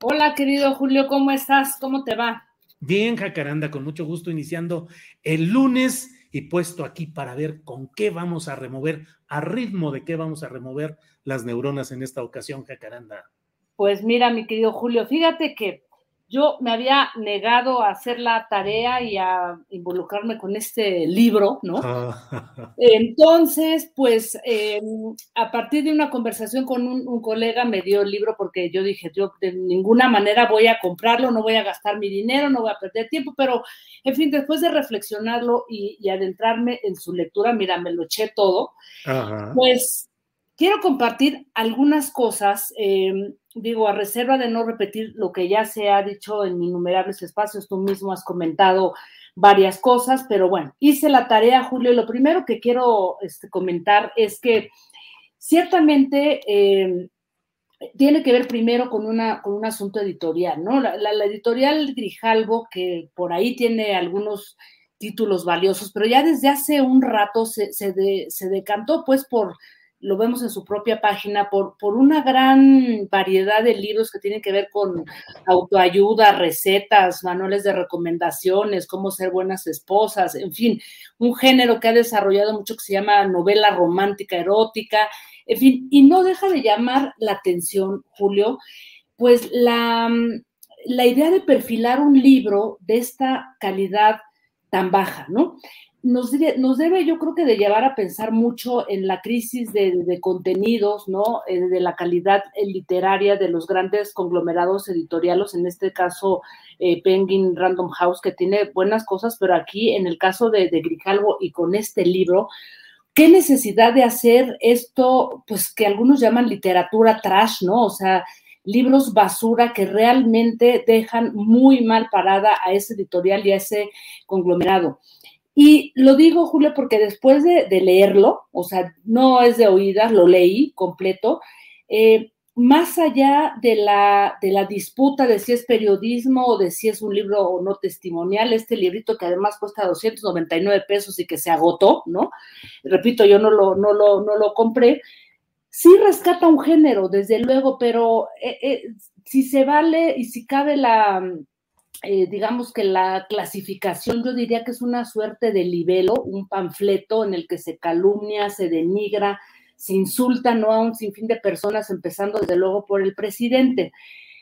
Hola, querido Julio, ¿cómo estás? ¿Cómo te va? Bien, Jacaranda, con mucho gusto iniciando el lunes y puesto aquí para ver con qué vamos a remover, a ritmo de qué vamos a remover las neuronas en esta ocasión, Jacaranda. Pues mira, mi querido Julio, fíjate que yo me había negado a hacer la tarea y a involucrarme con este libro, ¿no? Ah. Entonces, pues em, a partir de una conversación con un, colega me dio el libro porque yo dije, yo de ninguna manera voy a comprarlo, no voy a gastar mi dinero, no voy a perder tiempo, pero en fin, después de reflexionarlo y, adentrarme en su lectura, mira, me lo eché todo, pues quiero compartir algunas cosas. Eh, digo, a reserva de no repetir lo que ya se ha dicho en innumerables espacios, tú mismo has comentado varias cosas, pero bueno, hice la tarea, Julio, y lo primero que quiero este, comentar es que ciertamente em, tiene que ver primero con, una, con un asunto editorial, ¿no? La, editorial Grijalvo, que por ahí tiene algunos títulos valiosos, pero ya desde hace un rato se, se decantó pues por lo vemos en su propia página, por, por una gran variedad de libros que tienen que ver con autoayuda, recetas, manuales de recomendaciones, cómo ser buenas esposas, en fin, un género que ha desarrollado mucho que se llama novela romántica erótica, en fin, y no deja de llamar la atención, Julio, pues la, la idea de perfilar un libro de esta calidad tan baja, ¿no? Nos debe, yo creo que de llevar a pensar mucho en la crisis de, contenidos, ¿no? Eh, de la calidad literaria de los grandes conglomerados editoriales, en este caso eh, Penguin Random House, que tiene buenas cosas, pero aquí en el caso de, de Grijalvo y con este libro, ¿qué necesidad de hacer esto, pues que algunos llaman literatura trash, ¿no? O sea, libros basura que realmente dejan muy mal parada a ese editorial y a ese conglomerado. Y lo digo, Julio, porque después de, leerlo, o sea, no es de oídas, lo leí completo, eh, más allá de la, de la disputa de si es periodismo o de si es un libro o no testimonial, este librito que además cuesta 299 pesos y que se agotó, ¿no? Repito, yo no lo, no lo, no lo compré. Sí rescata un género, desde luego, pero eh, eh, si se vale y si cabe la, eh, digamos que la clasificación yo diría que es una suerte de libelo, un panfleto en el que se calumnia, se denigra, se insulta ¿no? a un sinfín de personas, empezando desde luego por el presidente.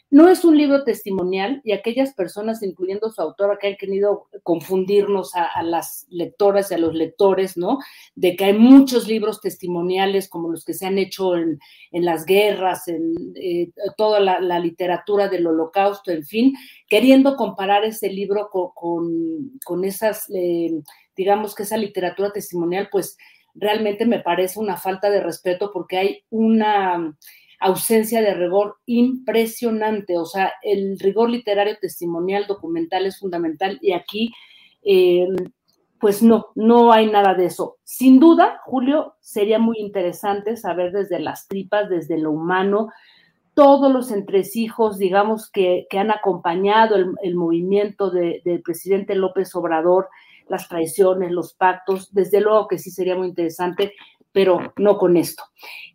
No es un libro testimonial y aquellas personas, incluyendo su autora, que han querido confundirnos a, las lectoras y a los lectores, ¿no? De que hay muchos libros testimoniales como los que se han hecho en, las guerras, en eh, toda la, literatura del holocausto, en fin, queriendo comparar ese libro con, esas, eh, digamos que esa literatura testimonial, pues realmente me parece una falta de respeto porque hay una ausencia de rigor impresionante. O sea, el rigor literario, testimonial, documental es fundamental y aquí, eh, pues no, no hay nada de eso. Sin duda, Julio, sería muy interesante saber desde las tripas, desde lo humano, todos los entresijos, digamos, que, han acompañado el, movimiento del presidente López Obrador, las traiciones, los pactos, desde luego que sí sería muy interesante, pero no con esto.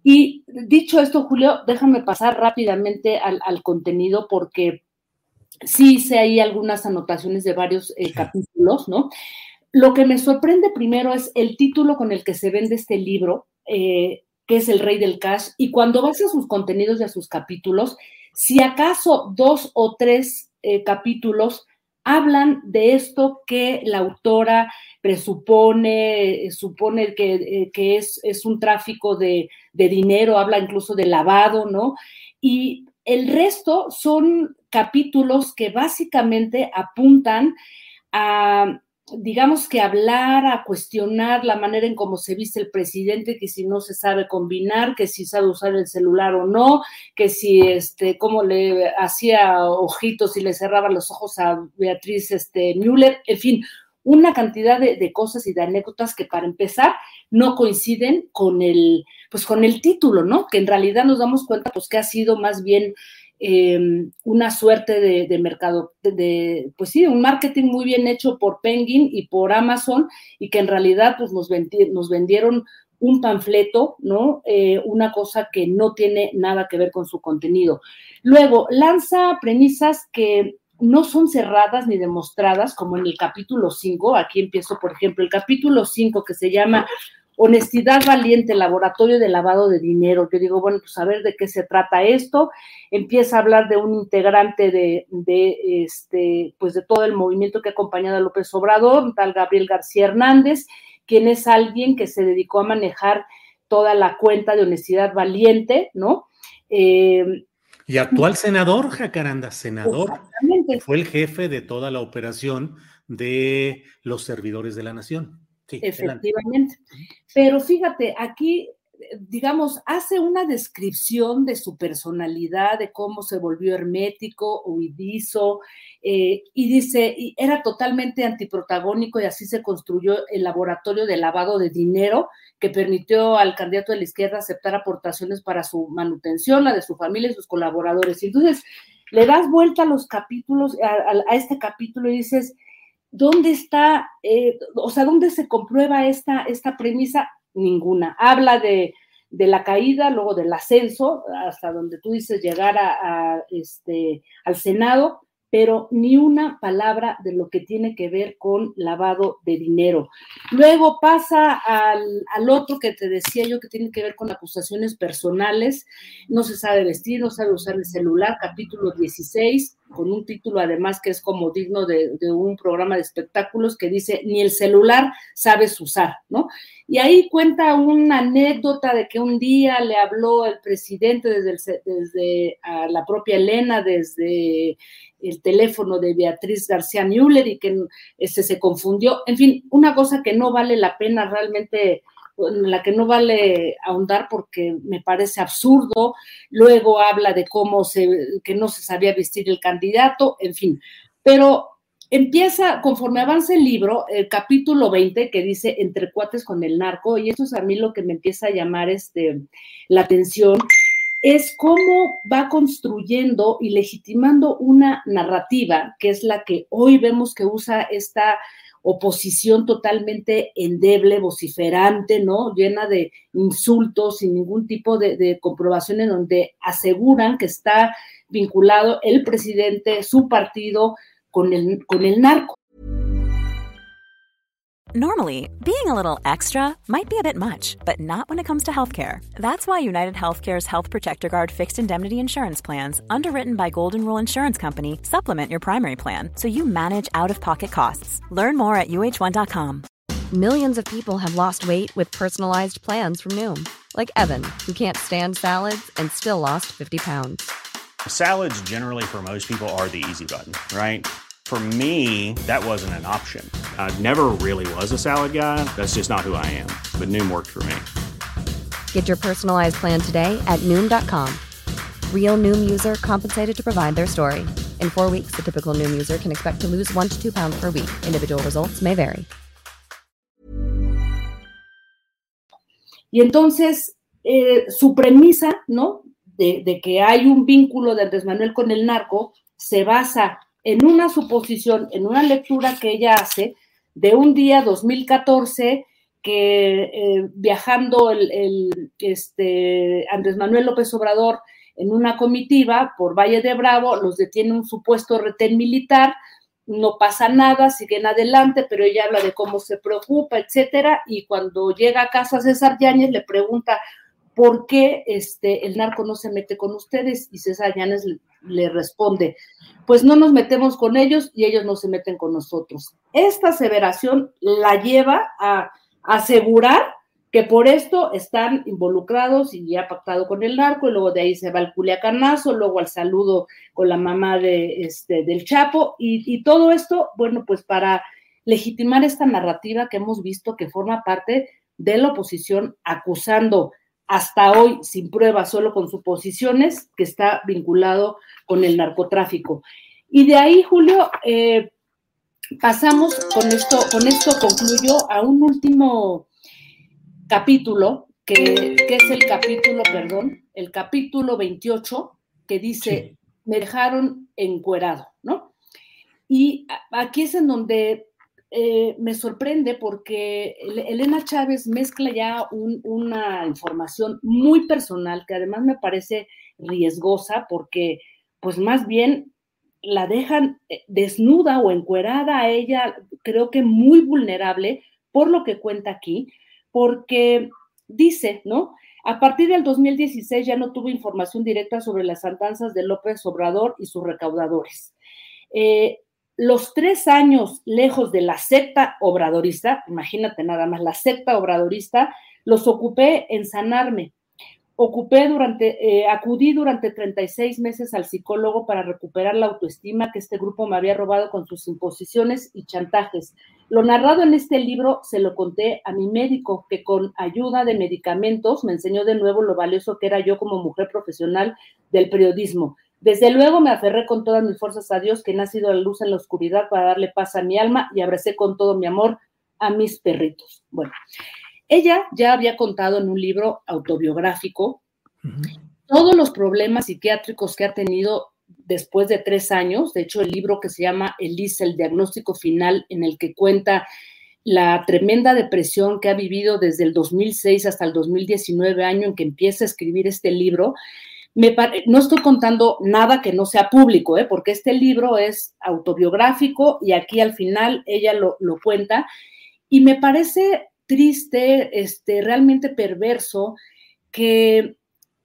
Y dicho esto, Julio, déjame pasar rápidamente al, contenido porque sí hice ahí algunas anotaciones de varios eh, capítulos, ¿no? Lo que me sorprende primero es el título con el que se vende este libro, eh, que es El Rey del Cash, y cuando vas a sus contenidos y a sus capítulos, si acaso dos o tres eh, capítulos hablan de esto que la autora presupone, supone que, eh, es, un tráfico de, de, dinero, habla incluso de lavado, ¿no? Y el resto son capítulos que básicamente apuntan a digamos que hablar, a cuestionar la manera en cómo se viste el presidente, que si no se sabe combinar, que si sabe usar el celular o no, que si este, cómo le hacía ojitos y le cerraba los ojos a Beatriz este, Müller, en fin, una cantidad de, cosas y de anécdotas que para empezar no coinciden con el, pues con el título, ¿no? Que en realidad nos damos cuenta pues que ha sido más bien Em, una suerte de, mercado, de, pues sí, un marketing muy bien hecho por Penguin y por Amazon y que en realidad pues nos, nos vendieron un panfleto, ¿no? Eh, una cosa que no tiene nada que ver con su contenido. Luego, lanza premisas que no son cerradas ni demostradas, como en el capítulo 5, aquí empiezo, por ejemplo, el capítulo 5 que se llama Honestidad Valiente, Laboratorio de Lavado de Dinero. Yo digo, bueno, pues a ver de qué se trata esto. Empieza a hablar de un integrante de, este, pues de todo el movimiento que ha acompañado a López Obrador, tal Gabriel García Hernández, quien es alguien que se dedicó a manejar toda la cuenta de Honestidad Valiente, ¿no? Eh, y actual senador, Jacaranda, senador, fue el jefe de toda la operación de los servidores de la nación. Efectivamente. Pero fíjate, aquí, digamos, hace una descripción de su personalidad, de cómo se volvió hermético, huidizo, eh, y dice, y era totalmente antiprotagónico y así se construyó el laboratorio de lavado de dinero que permitió al candidato de la izquierda aceptar aportaciones para su manutención, la de su familia y sus colaboradores. Y entonces le das vuelta a los capítulos, a este capítulo y dices, ¿dónde está, eh, o sea, dónde se comprueba esta, esta premisa? Ninguna. Habla de, la caída, luego del ascenso, hasta donde tú dices llegar a, este, al Senado, pero ni una palabra de lo que tiene que ver con lavado de dinero. Luego pasa al, al, otro que te decía yo que tiene que ver con acusaciones personales, no se sabe vestir, no sabe usar el celular, capítulo 16, con un título además que es como digno de, un programa de espectáculos que dice, ni el celular sabes usar, ¿no? Y ahí cuenta una anécdota de que un día le habló el presidente desde, desde a la propia Elena, desde el teléfono de Beatriz García Müller y que ese se confundió. En fin, una cosa que no vale la pena realmente en la que no vale ahondar porque me parece absurdo. Luego habla de cómo se, que no se sabía vestir el candidato, en fin. Pero empieza, conforme avanza el libro, el capítulo 20 que dice entre cuates con el narco, y eso es a mí lo que me empieza a llamar este, la atención, es cómo va construyendo y legitimando una narrativa, que es la que hoy vemos que usa esta oposición totalmente endeble, vociferante, ¿no? Llena de insultos, sin ningún tipo de, de comprobación en donde aseguran que está vinculado el presidente, su partido, con el, con el narco. Normally, being a little extra might be a bit much, but not when it comes to healthcare. That's why United Healthcare's Health Protector Guard fixed indemnity insurance plans, underwritten by Golden Rule Insurance Company, supplement your primary plan so you manage out of pocket costs. Learn more at uh1.com. Millions of people have lost weight with personalized plans from Noom, like Evan, who can't stand salads and still lost 50 pounds. Salads, generally, for most people, are the easy button, right? For me, that wasn't an option. I never really was a salad guy. That's just not who I am. But Noom worked for me. Get your personalized plan today at Noom.com. Real Noom user compensated to provide their story. In four weeks, the typical Noom user can expect to lose one to two pounds per week. Individual results may vary. Y entonces, eh, su premisa, ¿no? De, de que hay un vínculo de Andrés Manuel con el narco se basa en una suposición, en una lectura que ella hace de un día 2014 que eh, viajando el, este, Andrés Manuel López Obrador en una comitiva por Valle de Bravo, los detiene un supuesto retén militar, no pasa nada, siguen adelante, pero ella habla de cómo se preocupa, etcétera, y cuando llega a casa César Yáñez le pregunta por qué este, el narco no se mete con ustedes, y César Yáñez le, responde, pues no nos metemos con ellos y ellos no se meten con nosotros. Esta aseveración la lleva a asegurar que por esto están involucrados y ya pactado con el narco, y luego de ahí se va al culiacanazo, luego al saludo con la mamá de, este, del Chapo, y todo esto, bueno, pues para legitimar esta narrativa que hemos visto que forma parte de la oposición acusando hasta hoy sin pruebas, solo con suposiciones, que está vinculado con el narcotráfico. Y de ahí, Julio, eh, pasamos con esto, con esto concluyo a un último capítulo, que, que, es el capítulo, perdón, el capítulo 28, que dice, sí. me dejaron encuerado, ¿no? Y aquí es en donde eh, me sorprende porque Elena Chávez mezcla ya un, una información muy personal que además me parece riesgosa porque pues más bien la dejan eh, desnuda o encuerada a ella, creo que muy vulnerable por lo que cuenta aquí, porque dice, ¿no? A partir del 2016 ya no tuvo información directa sobre las andanzas de López Obrador y sus recaudadores. Eh, los tres años lejos de la secta obradorista, imagínate nada más, la secta obradorista, los ocupé en sanarme. Ocupé durante, eh, acudí durante 36 meses al psicólogo para recuperar la autoestima que este grupo me había robado con sus imposiciones y chantajes. Lo narrado en este libro se lo conté a mi médico, que con ayuda de medicamentos me enseñó de nuevo lo valioso que era yo como mujer profesional del periodismo. Desde luego me aferré con todas mis fuerzas a Dios, que ha sido la luz en la oscuridad para darle paz a mi alma y abracé con todo mi amor a mis perritos. Bueno, ella ya había contado en un libro autobiográfico uh -huh. todos los problemas psiquiátricos que ha tenido después de tres años. De hecho, el libro que se llama Elisa, el diagnóstico final, en el que cuenta la tremenda depresión que ha vivido desde el 2006 hasta el 2019 año en que empieza a escribir este libro, no estoy contando nada que no sea público, ¿eh? porque este libro es autobiográfico y aquí al final ella lo, cuenta y me parece triste, este, realmente perverso que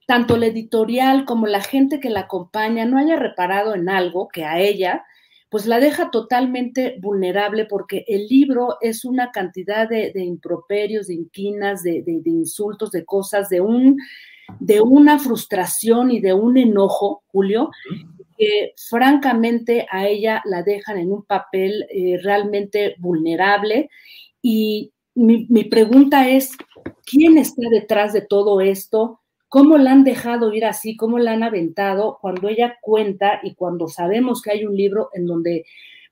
tanto la editorial como la gente que la acompaña no haya reparado en algo que a ella pues la deja totalmente vulnerable porque el libro es una cantidad de, improperios, de inquinas, de insultos, de cosas, de un de una frustración y de un enojo, Julio, que francamente a ella la dejan en un papel eh, realmente vulnerable. Y mi, mi, pregunta es, ¿quién está detrás de todo esto? ¿Cómo la han dejado ir así? ¿Cómo la han aventado? Cuando ella cuenta y cuando sabemos que hay un libro en donde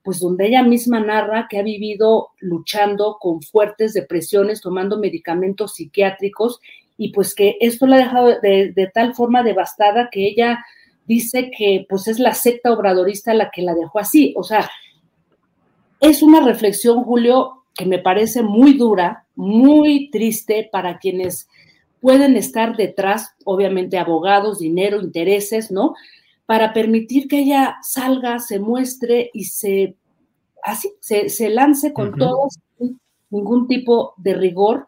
pues donde ella misma narra que ha vivido luchando con fuertes depresiones, tomando medicamentos psiquiátricos y pues que esto la ha dejado de, de, tal forma devastada que ella dice que pues es la secta obradorista la que la dejó así. O sea, es una reflexión, Julio, que me parece muy dura, muy triste para quienes pueden estar detrás, obviamente abogados, dinero, intereses, ¿no? Para permitir que ella salga, se muestre y se así, se, se lance con uh -huh. todo, sin ningún tipo de rigor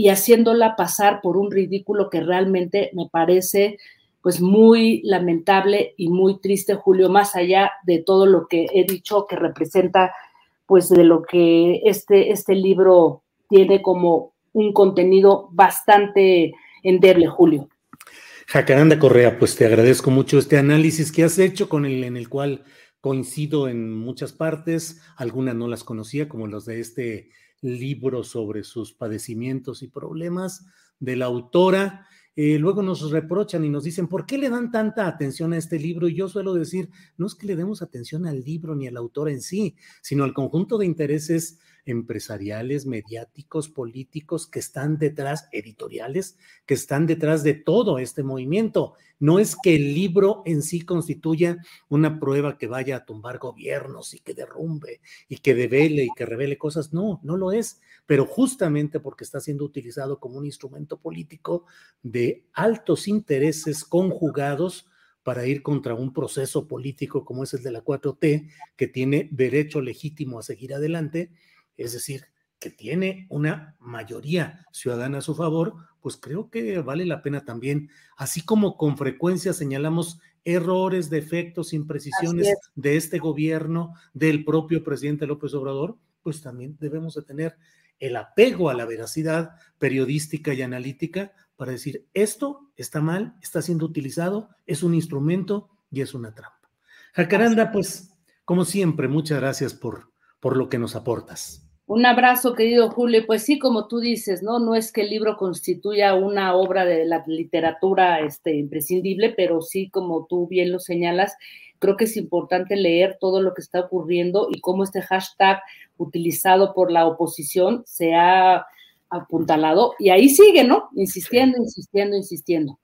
y haciéndola pasar por un ridículo que realmente me parece pues muy lamentable y muy triste, Julio, más allá de todo lo que he dicho que representa pues de lo que este, este libro tiene como un contenido bastante endeble, Julio. Jacaranda Correa, pues te agradezco mucho este análisis que has hecho con el en el cual coincido en muchas partes, algunas no las conocía, como los de este libro sobre sus padecimientos y problemas de la autora. Eh, luego nos reprochan y nos dicen, ¿por qué le dan tanta atención a este libro? Y yo suelo decir, no es que le demos atención al libro ni al autor en sí, sino al conjunto de intereses empresariales, mediáticos, políticos que están detrás, editoriales, que están detrás de todo este movimiento. No es que el libro en sí constituya una prueba que vaya a tumbar gobiernos y que derrumbe y que devele y que revele cosas. No, no lo es. Pero justamente porque está siendo utilizado como un instrumento político de altos intereses conjugados para ir contra un proceso político como es el de la 4T, que tiene derecho legítimo a seguir adelante, es decir, que tiene una mayoría ciudadana a su favor, pues creo que vale la pena también, así como con frecuencia señalamos errores, defectos, imprecisiones de este gobierno, del propio presidente López Obrador, pues también debemos de tener el apego a la veracidad periodística y analítica para decir, esto está mal, está siendo utilizado, es un instrumento y es una trampa. Jacaranda, pues, como siempre, muchas gracias por, por lo que nos aportas. Un abrazo, querido Julio. Pues sí, como tú dices, ¿no? No es que el libro constituya una obra de la literatura este, imprescindible, pero sí, como tú bien lo señalas, creo que es importante leer todo lo que está ocurriendo y cómo este hashtag utilizado por la oposición se ha apuntalado y ahí sigue, ¿no? Insistiendo, insistiendo, insistiendo.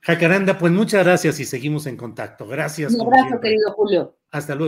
Jacaranda, pues muchas gracias y seguimos en contacto. Gracias. Un abrazo, querido Julio. Hasta luego.